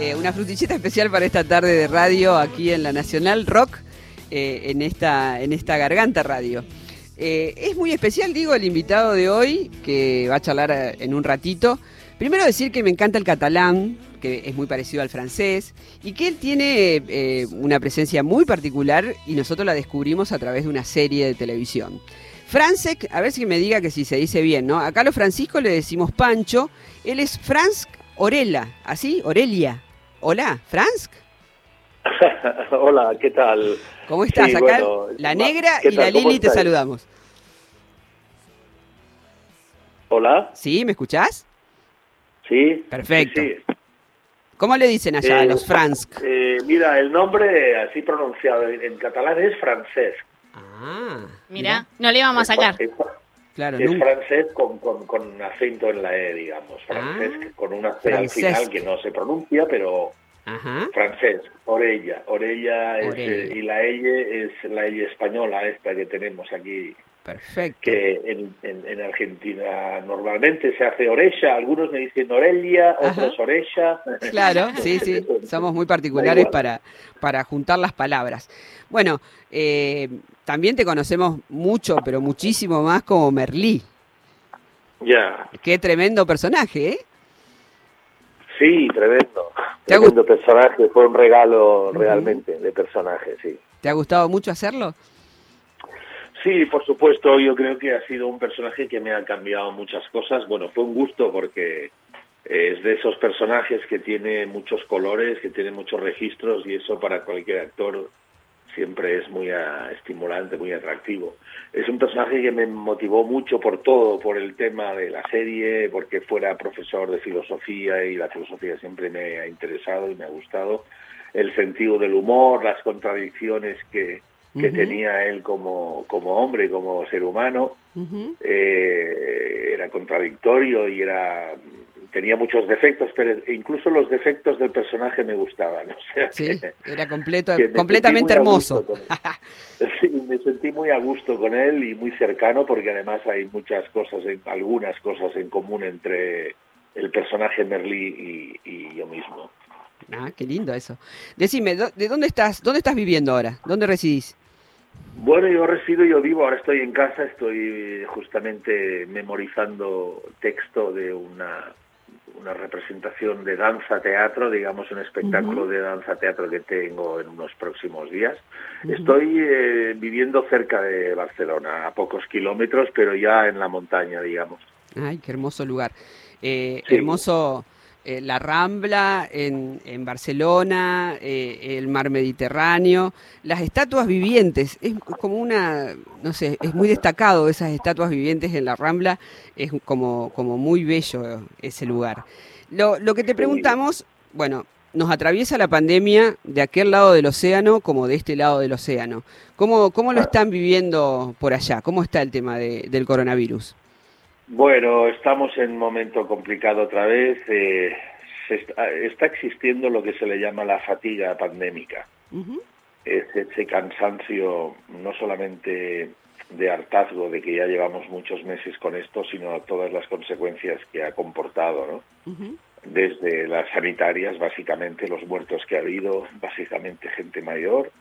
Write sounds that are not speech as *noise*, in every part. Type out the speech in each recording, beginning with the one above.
Eh, una frutillita especial para esta tarde de radio aquí en la Nacional Rock, eh, en, esta, en esta Garganta Radio. Eh, es muy especial, digo, el invitado de hoy, que va a charlar en un ratito. Primero decir que me encanta el catalán, que es muy parecido al francés, y que él tiene una presencia muy particular y nosotros la descubrimos a través de una serie de televisión. Francesc, a ver si me diga que si se dice bien, ¿no? Acá a los Francisco le decimos Pancho, él es Franz Orella, ¿así? Orelia. Hola, Franz. *laughs* Hola, ¿qué tal? ¿Cómo estás? Acá la negra y la Lili te saludamos. Hola. ¿Sí? ¿Me escuchás? Sí. Perfecto. ¿Cómo le dicen allá a los Franz? Eh, mira, el nombre así pronunciado en catalán es francés. Ah, mira, no le íbamos a sacar. Claro, es francés con, con, acento en la E, digamos. Francés ah, con una C al final que no se pronuncia, pero francés. Orella. Orella, eh, y la E es la E española esta que tenemos aquí Perfecto. Que en, en, Argentina normalmente se hace oreja, algunos me dicen orelia, otros oreja. Claro, *laughs* sí, sí, somos muy particulares para, para juntar las palabras. Bueno, eh, también te conocemos mucho, pero muchísimo más como Merlí. Ya. Qué tremendo personaje, ¿eh? Sí, tremendo. Tremendo personaje, fue un regalo realmente de personaje, sí. ¿Te ha gustado mucho hacerlo? Sí, por supuesto, yo creo que ha sido un personaje que me ha cambiado muchas cosas. Bueno, fue un gusto porque es de esos personajes que tiene muchos colores, que tiene muchos registros y eso para cualquier actor siempre es muy estimulante, muy atractivo. Es un personaje que me motivó mucho por todo, por el tema de la serie, porque fuera profesor de filosofía y la filosofía siempre me ha interesado y me ha gustado. El sentido del humor, las contradicciones que, que tenía él como, como hombre, como ser humano, eh, era contradictorio y era tenía muchos defectos, pero incluso los defectos del personaje me gustaban. *laughs* sí, era completo, completamente hermoso. sí, me sentí muy a gusto con él y muy cercano porque además hay muchas cosas, algunas cosas en común entre el personaje Merlí y, y yo mismo. Ah, qué lindo eso. Decime, ¿de dónde estás, dónde estás viviendo ahora? ¿Dónde residís? Bueno, yo resido, yo vivo, ahora estoy en casa, estoy justamente memorizando texto de una, una representación de danza-teatro, digamos un espectáculo de danza-teatro que tengo en unos próximos días. Estoy eh, viviendo cerca de Barcelona, a pocos kilómetros, pero ya en la montaña, digamos. Ay, qué hermoso lugar. Eh, Hermoso eh, la Rambla en, en Barcelona, eh, el mar Mediterráneo, las estatuas vivientes, es como una, no sé, es muy destacado esas estatuas vivientes en la Rambla, es como, como muy bello ese lugar. Lo, lo que te preguntamos, bueno, nos atraviesa la pandemia de aquel lado del océano como de este lado del océano. ¿Cómo, cómo lo están viviendo por allá? ¿Cómo está el tema de, del coronavirus? Bueno, estamos en un momento complicado otra vez. Eh, está, existiendo lo que se le llama la fatiga pandémica. Es ese cansancio no solamente de hartazgo de que ya llevamos muchos meses con esto, sino todas las consecuencias que ha comportado, ¿no? Desde las sanitarias, básicamente, los muertos que ha habido, básicamente gente mayor,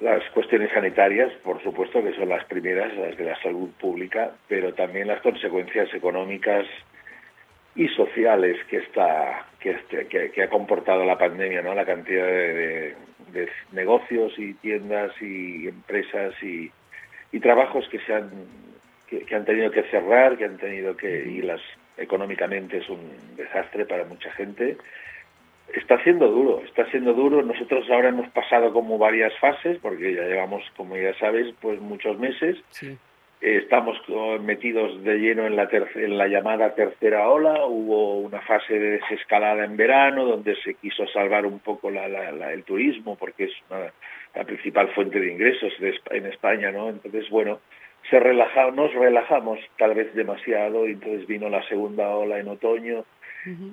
las cuestiones sanitarias, por supuesto, que son las primeras, las de la salud pública, pero también las consecuencias económicas y sociales que está que, este, que, ha comportado la pandemia, ¿no? La cantidad de, negocios y tiendas y empresas y, y trabajos que se han que, han tenido que cerrar, que han tenido que y las económicamente es un desastre para mucha gente Está siendo duro, está siendo duro. Nosotros ahora hemos pasado como varias fases, porque ya llevamos, como ya sabes, pues muchos meses. estamos metidos de lleno en la, en la llamada tercera ola. Hubo una fase de desescalada en verano, donde se quiso salvar un poco la, el turismo, porque es la principal fuente de ingresos en España, ¿no? Entonces, bueno, se relaja, nos relajamos tal vez demasiado, y entonces vino la segunda ola en otoño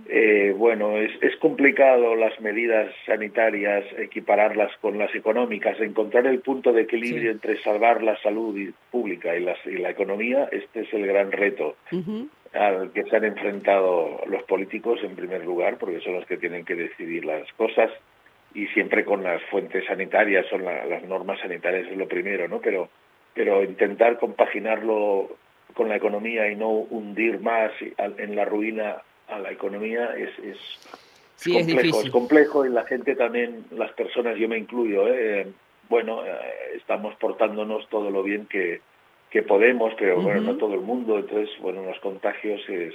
eh, bueno, es, es complicado las medidas sanitarias, equipararlas con las económicas, encontrar el punto de equilibrio entre salvar la salud pública y, y la economía, este es el gran reto. al que se han enfrentado los políticos en primer lugar, porque son los que tienen que decidir las cosas y siempre con las fuentes sanitarias, son las normas sanitarias es lo primero, ¿no? Pero, pero intentar compaginarlo con la economía y no hundir más en la ruina a la economía es, es, complejo, es, complejo y la gente también, las personas, yo me incluyo, ¿eh? bueno, eh, estamos portándonos todo lo bien que, que podemos, pero bueno, no todo el mundo, entonces, bueno, los contagios es,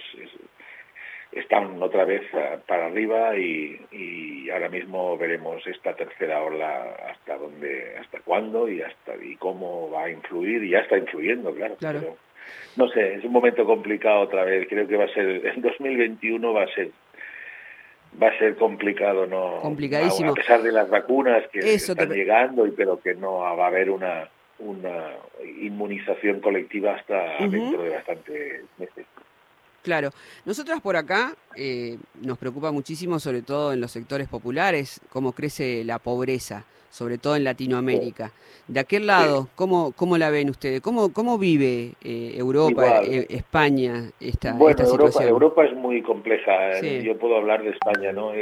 están otra vez para arriba y, y, ahora mismo veremos esta tercera ola hasta dónde, hasta cuándo y hasta y cómo va a influir y ya está influyendo, claro. claro. No sé, es un momento complicado otra vez. Creo que va a ser en 2021 va a ser va a ser complicado, no. Complicadísimo. A pesar de las vacunas que están llegando y pero que no va a haber una una inmunización colectiva hasta dentro de bastantes meses. Claro, nosotras por acá eh, nos preocupa muchísimo, sobre todo en los sectores populares, cómo crece la pobreza, sobre todo en Latinoamérica. De aquel lado, ¿cómo, cómo la ven ustedes? ¿Cómo, cómo vive eh, Europa, eh, España esta, bueno, situación? Europa, es muy compleja. Yo puedo hablar de España, ¿no?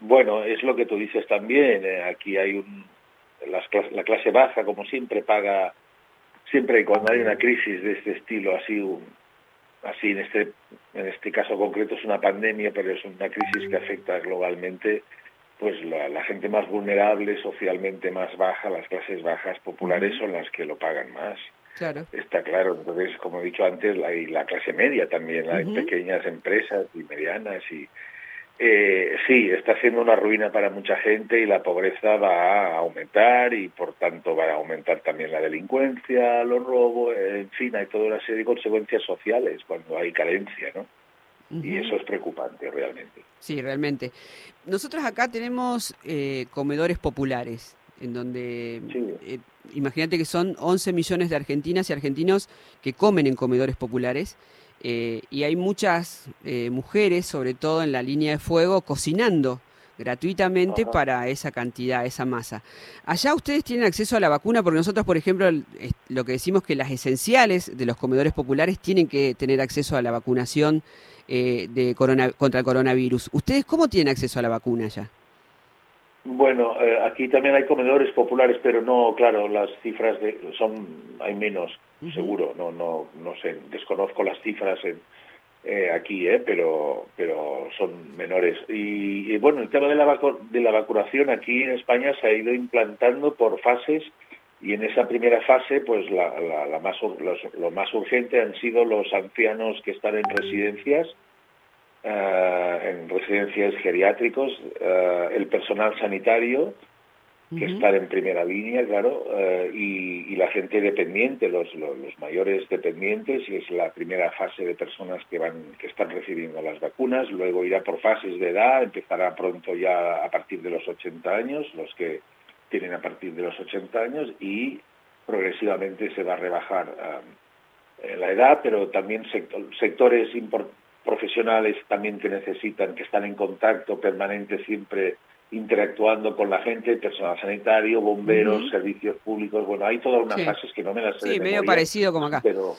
Bueno, es lo que tú dices también. aquí hay un, la clase baja, como siempre, paga, siempre cuando hay una crisis de este estilo, así, así en este, en este caso concreto es una pandemia, pero es una crisis que afecta globalmente, pues la, gente más vulnerable, socialmente más baja, las clases bajas populares son las que lo pagan más. Claro. Está claro. Entonces, como he dicho antes, hay la clase media también, hay pequeñas empresas y medianas y eh, sí, está siendo una ruina para mucha gente y la pobreza va a aumentar y por tanto va a aumentar también la delincuencia, los robos, en fin, hay toda una serie de consecuencias sociales cuando hay carencia, ¿no? Y eso es preocupante realmente. Sí, realmente. Nosotros acá tenemos eh, comedores populares, en donde, eh, imagínate que son 11 millones de argentinas y argentinos que comen en comedores populares eh, y hay muchas eh, mujeres, sobre todo en la línea de fuego, cocinando gratuitamente para esa cantidad, esa masa. Allá ustedes tienen acceso a la vacuna porque nosotros, por ejemplo, lo que decimos que las esenciales de los comedores populares tienen que tener acceso a la vacunación eh, de contra el coronavirus. ¿Ustedes cómo tienen acceso a la vacuna allá? Bueno, aquí también hay comedores populares, pero no, claro, las cifras de, son hay menos seguro, no, no, no sé, desconozco las cifras eh, aquí, eh, pero, pero son menores. Y, bueno, el tema de la, de la vacunación aquí en España se ha ido implantando por fases y en esa primera fase, pues la, la, más, lo más urgente han sido los ancianos que están en residencias, eh, en residencias geriátricos, eh, el personal sanitario, que están en primera línea, claro, eh, y, la gente dependiente, los, los, mayores dependientes, y es la primera fase de personas que van, que están recibiendo las vacunas, luego irá por fases de edad, empezará pronto ya a partir de los 80 años, los que tienen a partir de los 80 años, y progresivamente se va a rebajar eh, la edad, pero también sectores profesionales también que necesitan, que están en contacto permanente siempre interactuando con la gente, personal sanitario, bomberos, servicios públicos. Bueno, hay todas unas fases que no me las sé. Sí, medio parecido como acá. Pero,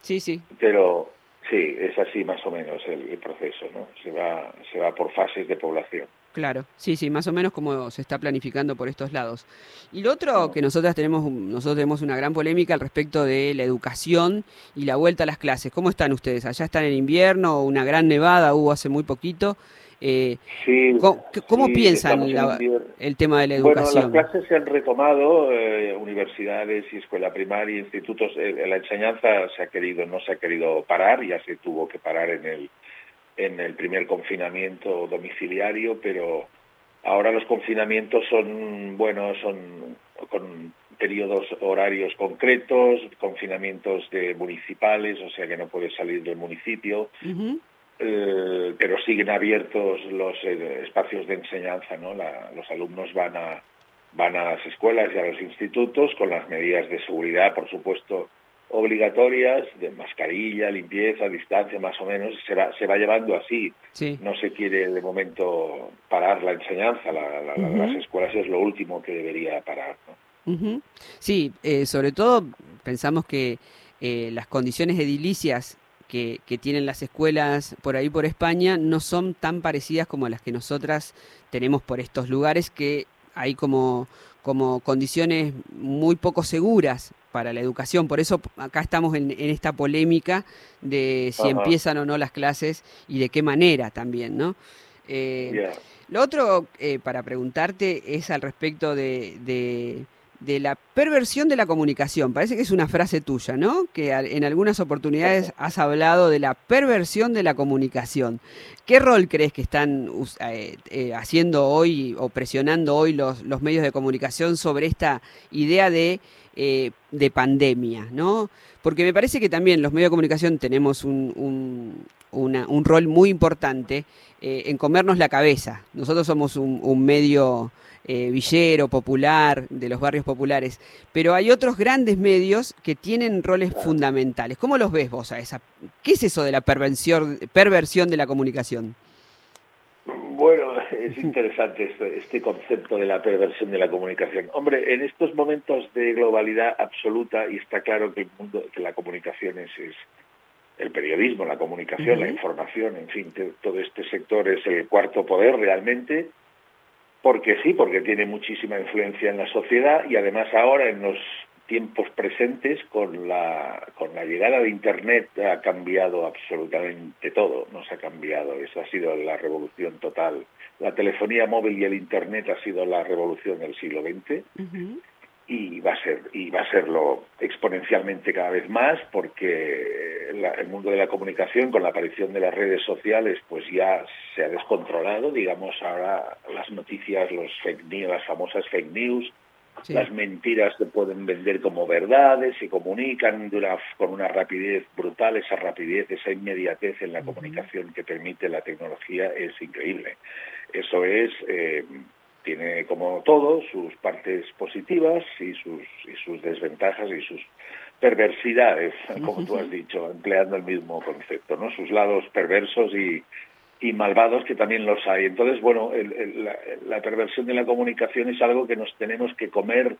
sí, sí. Pero sí, es así más o menos el, proceso, ¿no? Se va, se va por fases de población. Claro, sí, sí, más o menos como se está planificando por estos lados. Y lo otro que nosotras tenemos, nosotros tenemos una gran polémica al respecto de la educación y la vuelta a las clases. ¿Cómo están ustedes? Allá están en invierno, una gran nevada hubo hace muy poquito. Eh, ¿Cómo, piensan el tema de la educación? Bueno, las clases se han retomado, eh, universidades y escuela primaria, institutos, eh, la enseñanza se ha querido, no se ha querido parar, ya se tuvo que parar en el, en el primer confinamiento domiciliario, pero ahora los confinamientos son, bueno, son con periodos horarios concretos, confinamientos de municipales, o sea que no puedes salir del municipio. Eh, pero siguen abiertos los eh, espacios de enseñanza, ¿no? los alumnos van a, van a las escuelas y a los institutos con las medidas de seguridad, por supuesto, obligatorias, de mascarilla, limpieza, distancia, más o menos, se va, se va llevando así. No se quiere de momento parar la enseñanza, las escuelas es lo último que debería parar. Sí, eh, sobre todo pensamos que las condiciones edilicias que, tienen las escuelas por ahí por España no son tan parecidas como las que nosotras tenemos por estos lugares que hay como, como condiciones muy poco seguras para la educación. Por eso acá estamos en, esta polémica de si empiezan o no las clases y de qué manera también, ¿no? Eh, lo otro eh, para preguntarte es al respecto de, de la perversión de la comunicación. Parece que es una frase tuya, ¿no? Que en algunas oportunidades has hablado de la perversión de la comunicación. ¿Qué rol crees que están eh, eh, haciendo hoy o presionando hoy los, los, medios de comunicación sobre esta idea de, eh, de pandemia, ¿no? Porque me parece que también los medios de comunicación tenemos un, un, un rol muy importante en comernos la cabeza. Nosotros somos un medio eh, villero, popular, de los barrios populares, pero hay otros grandes medios que tienen roles fundamentales. ¿Cómo los ves vos a esa? ¿Qué es eso de la perversión, perversión de la comunicación? Bueno, es interesante este, este, concepto de la perversión de la comunicación. Hombre, en estos momentos de globalidad absoluta, y está claro que el mundo, que la comunicación es, el periodismo, la comunicación, la información, en fin, todo este sector es el cuarto poder realmente, porque sí, porque tiene muchísima influencia en la sociedad y además ahora en los tiempos presentes con la con la llegada de internet ha cambiado absolutamente todo, nos ha cambiado, eso ha sido la revolución total. La telefonía móvil y el internet ha sido la revolución del siglo XX y va a ser y va a serlo exponencialmente cada vez más porque el mundo de la comunicación con la aparición de las redes sociales pues ya se ha descontrolado digamos ahora las noticias los fake news las famosas fake news las mentiras se pueden vender como verdades se comunican con una rapidez brutal esa rapidez esa inmediatez en la comunicación que permite la tecnología es increíble. Eso es eh, tiene como todo sus partes positivas y sus, y sus desventajas y sus perversidades, como tú has dicho, empleando el mismo concepto, ¿no? Sus lados perversos y, y malvados que también los hay. Entonces, bueno, la, perversión de la comunicación es algo que nos tenemos que comer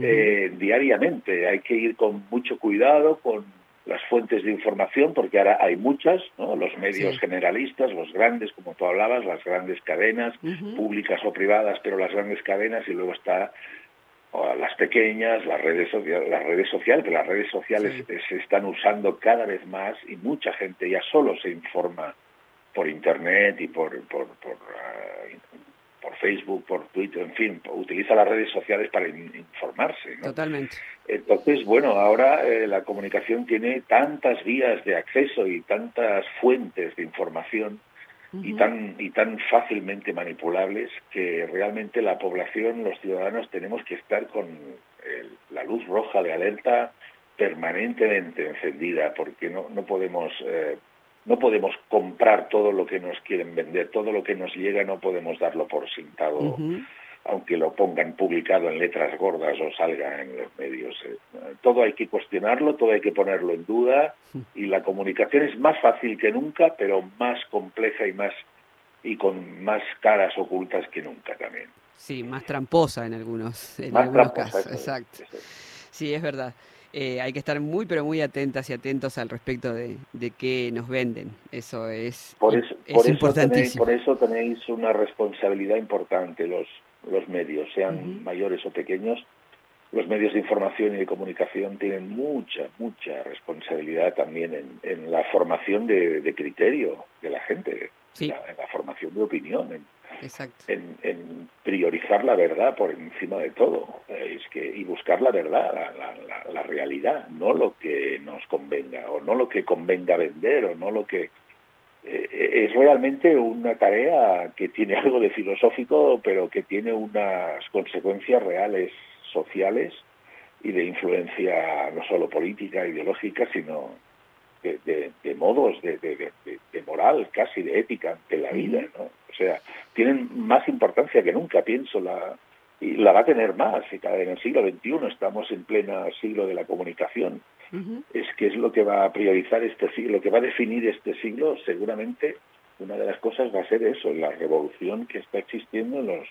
eh, diariamente. Hay que ir con mucho cuidado, con las fuentes de información, porque ahora hay muchas, ¿no? los medios generalistas, los grandes, como tú hablabas, las grandes cadenas, públicas o privadas, pero las grandes cadenas, y luego está las pequeñas, las redes, las redes sociales, que las redes sociales se están usando cada vez más y mucha gente ya solo se informa por Internet y por, por, por ah, por Facebook, por Twitter, en fin, utiliza las redes sociales para informarse. Totalmente. Entonces, bueno, ahora eh, la comunicación tiene tantas vías de acceso y tantas fuentes de información y tan y tan fácilmente manipulables que realmente la población, los ciudadanos, tenemos que estar con la luz roja de alerta permanentemente encendida, porque no no podemos eh, no podemos comprar todo lo que nos quieren vender, todo lo que nos llega no podemos darlo por sentado, aunque lo pongan publicado en letras gordas o salga en los medios. Eh. Todo hay que cuestionarlo, todo hay que ponerlo en duda y la comunicación es más fácil que nunca, pero más compleja y más y con más caras ocultas que nunca también. Sí, más tramposa en algunos, en algunos casos. Exacto. Sí, es verdad. Eh, hay que estar muy, pero muy atentas y atentos al respecto de, de qué nos venden. Eso es, por eso, por importantísimo. Eso tenéis, por eso tenéis una responsabilidad importante los, los medios, sean mayores o pequeños. Los medios de información y de comunicación tienen mucha, mucha responsabilidad también en, en la formación de, de, criterio de la gente, en, la, formación de opinión, en, en, priorizar la verdad por encima de todo. Es que y buscar la verdad la, la, realidad no lo que nos convenga o no lo que convenga vender o no lo que eh, es realmente una tarea que tiene *laughs* algo de filosófico pero que tiene unas consecuencias reales sociales y de influencia no solo política ideológica sino de, de, modos de, de, moral casi de ética de la vida ¿no? Tienen más importancia que nunca, pienso, la, y la va a tener más. Y en el siglo XXI estamos en pleno siglo de la comunicación. Es que es lo que va a priorizar este siglo, lo que va a definir este siglo, seguramente una de las cosas va a ser eso, la revolución que está existiendo en los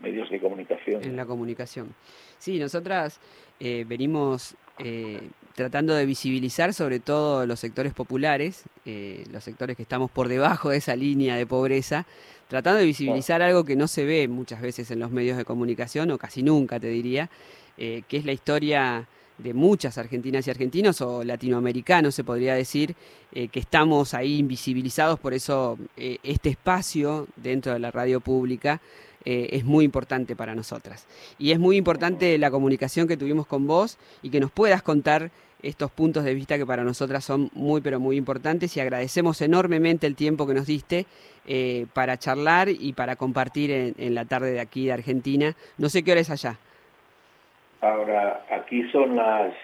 medios de comunicación. En la comunicación. Sí, nosotras eh, venimos eh, tratando de visibilizar sobre todo los sectores populares, eh, los sectores que estamos por debajo de esa línea de pobreza, tratando de visibilizar algo que no se ve muchas veces en los medios de comunicación, o casi nunca te diría, que es la historia de muchas argentinas y argentinos o latinoamericanos, se podría decir, que estamos ahí invisibilizados, por eso este espacio dentro de la radio pública eh, es muy importante para nosotras. Y es muy importante la comunicación que tuvimos con vos y que nos puedas contar estos puntos de vista que para nosotras son muy, pero muy importantes y agradecemos enormemente el tiempo que nos diste eh, para charlar y para compartir en, la tarde de aquí de Argentina. No sé qué hora es allá. Ahora, aquí son las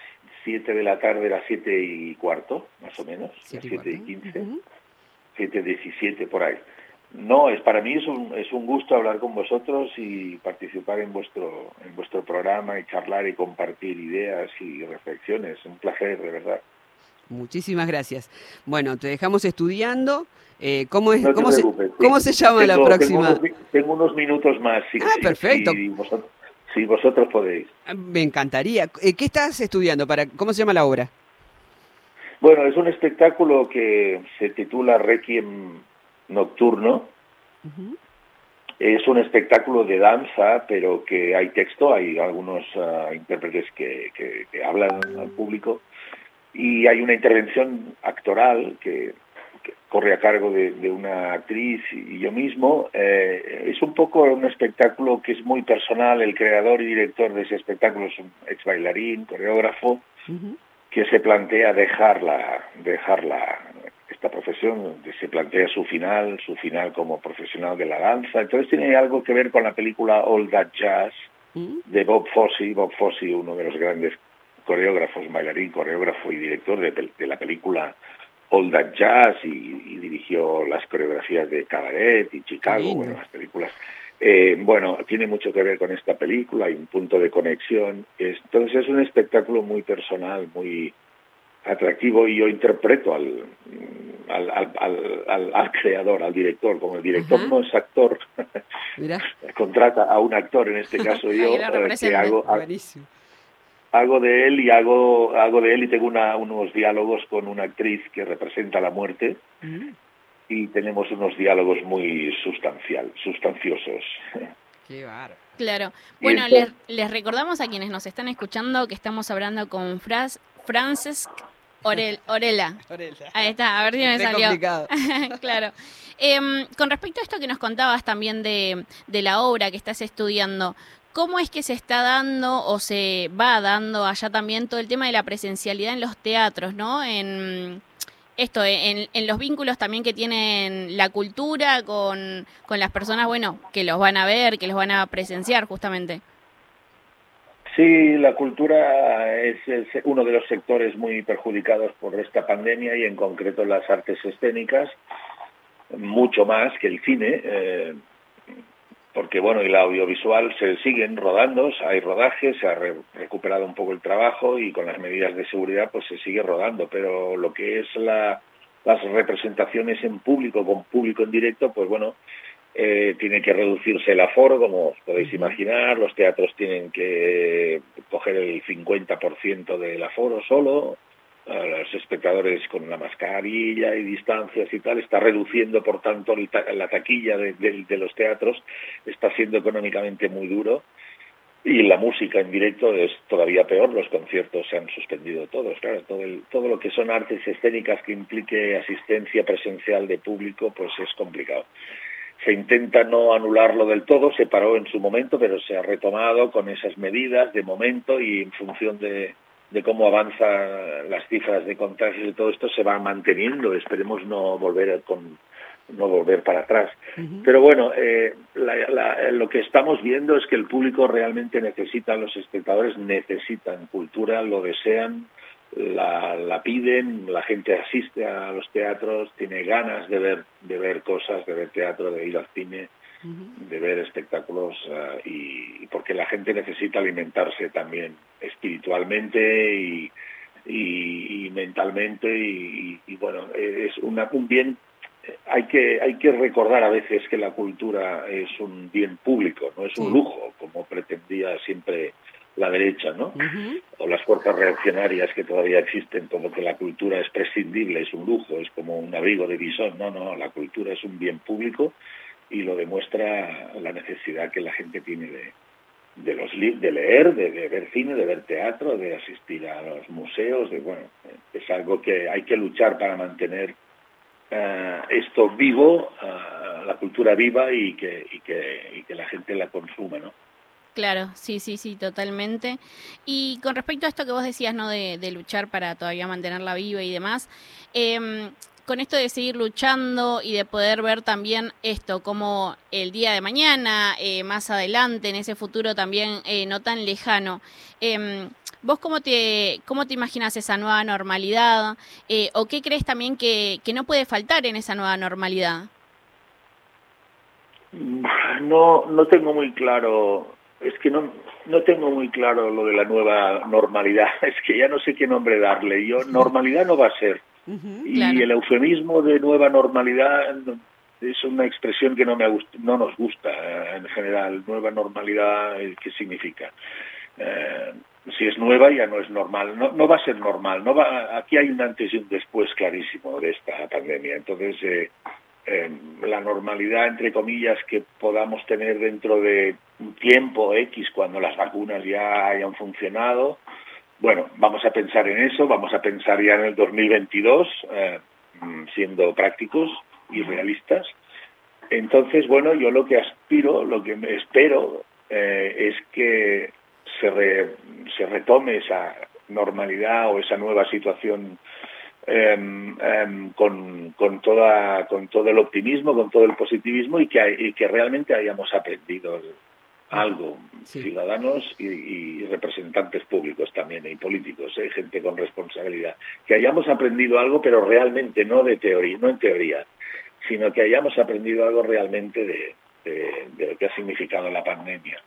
7 de la tarde, las 7 y cuarto, más o menos, las 7 y 15, 7 y 17 por ahí. No, es para mí es un, es un gusto hablar con vosotros y participar en vuestro, en vuestro programa y charlar y compartir ideas y reflexiones. Un placer, de verdad. Muchísimas gracias. Bueno, te dejamos estudiando. Eh, ¿cómo, es, cómo, se, ¿Cómo se llama la próxima? Tengo unos, minutos más. Si, ah, perfecto. Si vosotros, podéis. Ah, me encantaría. Eh, ¿Qué estás estudiando? Para, ¿Cómo se llama la obra? Bueno, es un espectáculo que se titula Requiem Nocturno. Es un espectáculo de danza, pero que hay texto, hay algunos ah, intérpretes que, hablan al público y hay una intervención actoral que, corre a cargo de, una actriz y yo mismo. Eh, es un poco un espectáculo que es muy personal. El creador y director de ese espectáculo es un ex bailarín, coreógrafo, que se plantea dejarla, dejarla esta profesión, se plantea su final, su final como profesional de la danza. Entonces tiene algo que ver con la película All That Jazz mm. de Bob Fosse. Bob Fosse, uno de los grandes coreógrafos, bailarín, coreógrafo y director de, la película All That Jazz y, dirigió las coreografías de Cabaret y Chicago, bueno, las películas. Eh, bueno, tiene mucho que ver con esta película, hay un punto de conexión. Entonces es un espectáculo muy personal, muy atractivo y yo interpreto al, al, al, al, creador, al director. Como el director no es actor, *laughs* contrata a un actor, en este caso yo, eh, que hago, hago de él y hago, hago de él y tengo una, unos diálogos con una actriz que representa la muerte mm. y tenemos unos diálogos muy sustancial, sustanciosos. Qué Claro. Bueno, les, les, recordamos a quienes nos están escuchando que estamos hablando con Fras, Frances Orel, Orela. Ahí está, a ver si me salió. *laughs* claro. Em, con respecto a esto que nos contabas también de, de la obra que estás estudiando, ¿cómo es que se está dando o se va dando allá también todo el tema de la presencialidad en los teatros, ¿no? En esto, en, en los vínculos también que tienen la cultura con, con las personas, bueno, que los van a ver, que los van a presenciar justamente. Sí, la cultura es, uno de los sectores muy perjudicados por esta pandemia y en concreto las artes escénicas, mucho más que el cine, eh, porque bueno, el audiovisual se siguen rodando, hay rodajes, se ha recuperado un poco el trabajo y con las medidas de seguridad pues se sigue rodando, pero lo que es la, las representaciones en público, con público en directo, pues bueno, eh, tiene que reducirse el aforo, como os podéis imaginar, los teatros tienen que coger el 50% del aforo solo, los espectadores con una mascarilla y distancias y tal, está reduciendo, por tanto, la taquilla de, los teatros, está siendo económicamente muy duro. Y la música en directo es todavía peor, los conciertos se han suspendido todos, claro, todo, todo lo que son artes escénicas que implique asistencia presencial de público, pues es complicado se intenta no anularlo del todo, se paró en su momento, pero se ha retomado con esas medidas de momento y en función de, cómo avanzan las cifras de contagios y todo esto se va manteniendo. Esperemos no volver con no volver para atrás. Pero bueno, eh, lo que estamos viendo es que el público realmente necesita, los espectadores necesitan cultura, lo desean, la, la, piden, la gente asiste a los teatros, tiene ganas de ver, de ver cosas, de ver teatro, de ir al cine, de ver espectáculos uh, y porque la gente necesita alimentarse también espiritualmente y, y, mentalmente y, y, bueno, es una, un bien hay que hay que recordar a veces que la cultura es un bien público, no es un lujo como pretendía siempre la derecha, ¿no? O las fuerzas reaccionarias que todavía existen, como que la cultura es prescindible, es un lujo, es como un abrigo de visón. No, no, la cultura es un bien público y lo demuestra la necesidad que la gente tiene de, de los de leer, de, ver cine, de ver teatro, de asistir a los museos, de bueno, es algo que hay que luchar para mantener eh, esto vivo, uh, la cultura viva y que, y que, y que la gente la consuma, ¿no? Claro, sí, sí, sí, totalmente. Y con respecto a esto que vos decías, ¿no? De, de luchar para todavía mantenerla viva y demás, eh, con esto de seguir luchando y de poder ver también esto como el día de mañana, eh, más adelante, en ese futuro también eh, no tan lejano. Eh, ¿Vos cómo te, cómo te imaginas esa nueva normalidad? Eh, ¿O qué crees también que, que no puede faltar en esa nueva normalidad? *laughs* No, no tengo muy claro, es que no, no tengo muy claro lo de la nueva normalidad, *laughs* es que ya no sé qué nombre darle. Yo, normalidad no va a ser y el eufemismo de nueva normalidad es una expresión que no, me no nos gusta eh, en general. Nueva normalidad, eh, ¿qué significa? Eh, si es nueva ya no es normal, no, no va a ser normal. No va, aquí hay un antes y un después clarísimo de esta pandemia. Entonces, eh, la normalidad, entre comillas, que podamos tener dentro de un tiempo X, cuando las vacunas ya hayan funcionado, bueno, vamos a pensar en eso, vamos a pensar ya en el 2022, eh, siendo prácticos y realistas. Entonces, bueno, yo lo que aspiro, lo que espero eh, es que se, se retome esa normalidad o esa nueva situación con, con, toda, con todo el optimismo, con todo el positivismo y que, y que realmente hayamos aprendido algo, ciudadanos y, representantes públicos también y políticos, ¿eh? gente con responsabilidad, que hayamos aprendido algo, pero realmente no de teoría, no en teoría, sino que hayamos aprendido algo realmente de, lo que ha significado la pandemia.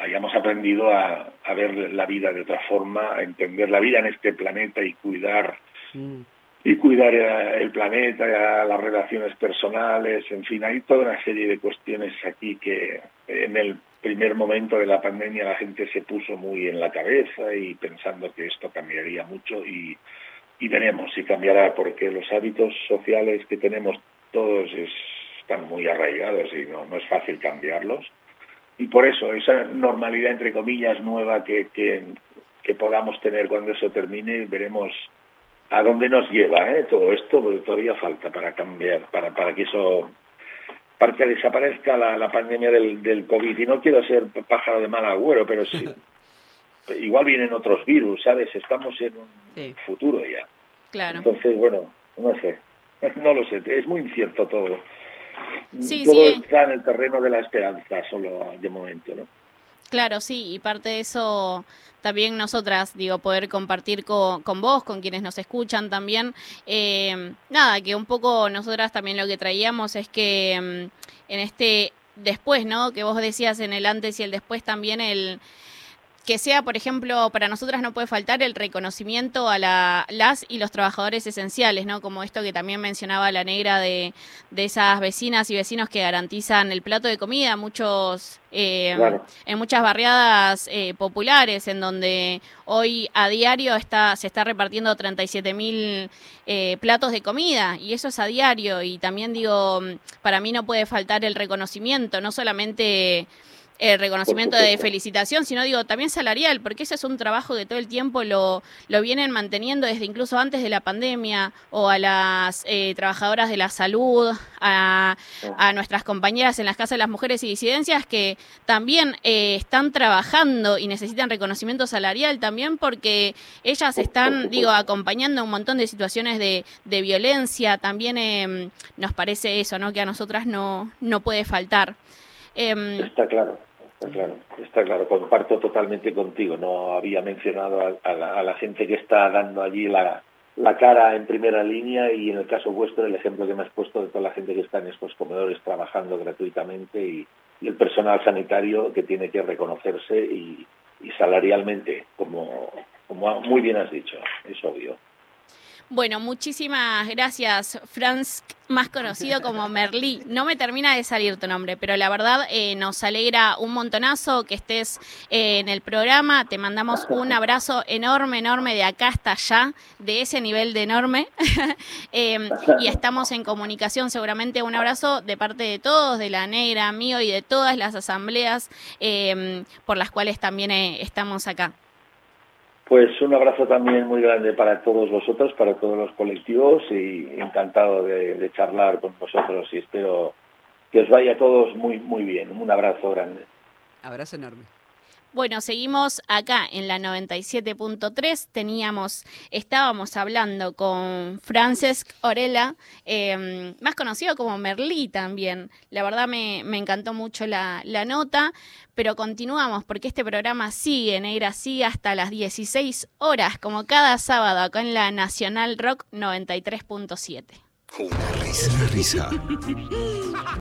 hayamos aprendido a, ver la vida de otra forma, a entender la vida en este planeta y cuidar mm. y cuidar eh, el planeta, las relaciones personales, en fin, hay toda una serie de cuestiones aquí que en el primer momento de la pandemia la gente se puso muy en la cabeza y pensando que esto cambiaría mucho y, y veremos si cambiará porque los hábitos sociales que tenemos todos están muy arraigados y no, no es fácil cambiarlos y por eso esa normalidad entre comillas nueva que, que podamos tener cuando eso termine veremos a dónde nos lleva ¿eh? todo esto porque todavía falta para cambiar para para que eso para que desaparezca la, pandemia del, del, COVID. Y no quiero ser pájaro de mal agüero, pero sí. *laughs* igual vienen otros virus, ¿sabes? Estamos en un futuro ya. Claro. Entonces, bueno, no sé. *laughs* No lo sé. Es muy incierto todo. todo está en el terreno de la esperanza, solo de momento, ¿no? Claro, sí, y parte de eso también nosotras, digo, poder compartir con, con vos, con quienes nos escuchan también. Eh, nada, que un poco nosotras también lo que traíamos es que mm, en este después, ¿no? Que vos decías en el antes y el después también el que sea, por ejemplo, para nosotras no puede faltar el reconocimiento a la, las y los trabajadores esenciales, ¿no? Como esto que también mencionaba la negra de, de esas vecinas y vecinos que garantizan el plato de comida, muchos eh, en muchas barriadas eh, populares, en donde hoy a diario está se está repartiendo 37 mil eh, platos de comida, y eso es a diario, y también digo, para mí no puede faltar el reconocimiento, no solamente el reconocimiento de felicitación, sino digo también salarial, porque ese es un trabajo que todo el tiempo lo, lo vienen manteniendo desde incluso antes de la pandemia, o a las eh, trabajadoras de la salud, a, a, nuestras compañeras en las casas de las mujeres y disidencias que también eh, están trabajando y necesitan reconocimiento salarial también porque ellas están, digo, acompañando un montón de situaciones de, de violencia, también em, nos parece eso, ¿no? Que a nosotras no, no puede faltar. Em, Está claro. Está claro, está claro, comparto totalmente contigo. No había mencionado a, la, gente que está dando allí la, la, cara en primera línea y en el caso vuestro el ejemplo que me has puesto de toda la gente que está en estos comedores trabajando gratuitamente y, el personal sanitario que tiene que reconocerse y, y salarialmente, como, como muy bien has dicho, es obvio. Bueno, muchísimas gracias, Franz, más conocido *laughs* como Merlí. No me termina de salir tu nombre, pero la verdad eh, nos alegra un montonazo que estés eh, en el programa. Te mandamos un abrazo enorme, enorme de acá hasta allá, de ese nivel de enorme. *laughs* Em, y estamos en comunicación, seguramente un abrazo de parte de todos, de la negra, mío y de todas las asambleas em, por las cuales también eh, estamos acá. Pues un abrazo también muy grande para todos vosotros, para todos los colectivos y encantado de, charlar con vosotros y espero que os vaya a todos muy, muy bien. Un abrazo grande. Abrazo enorme. Bueno, seguimos acá en la 97.3. Teníamos, estábamos hablando con Francesc Orella, em, más conocido como Merlí también. La verdad me, encantó mucho la, la, nota, pero continuamos porque este programa sigue, Negra, sigue hasta las 16 horas, como cada sábado acá en la Nacional Rock 93.7. Una risa, una risa.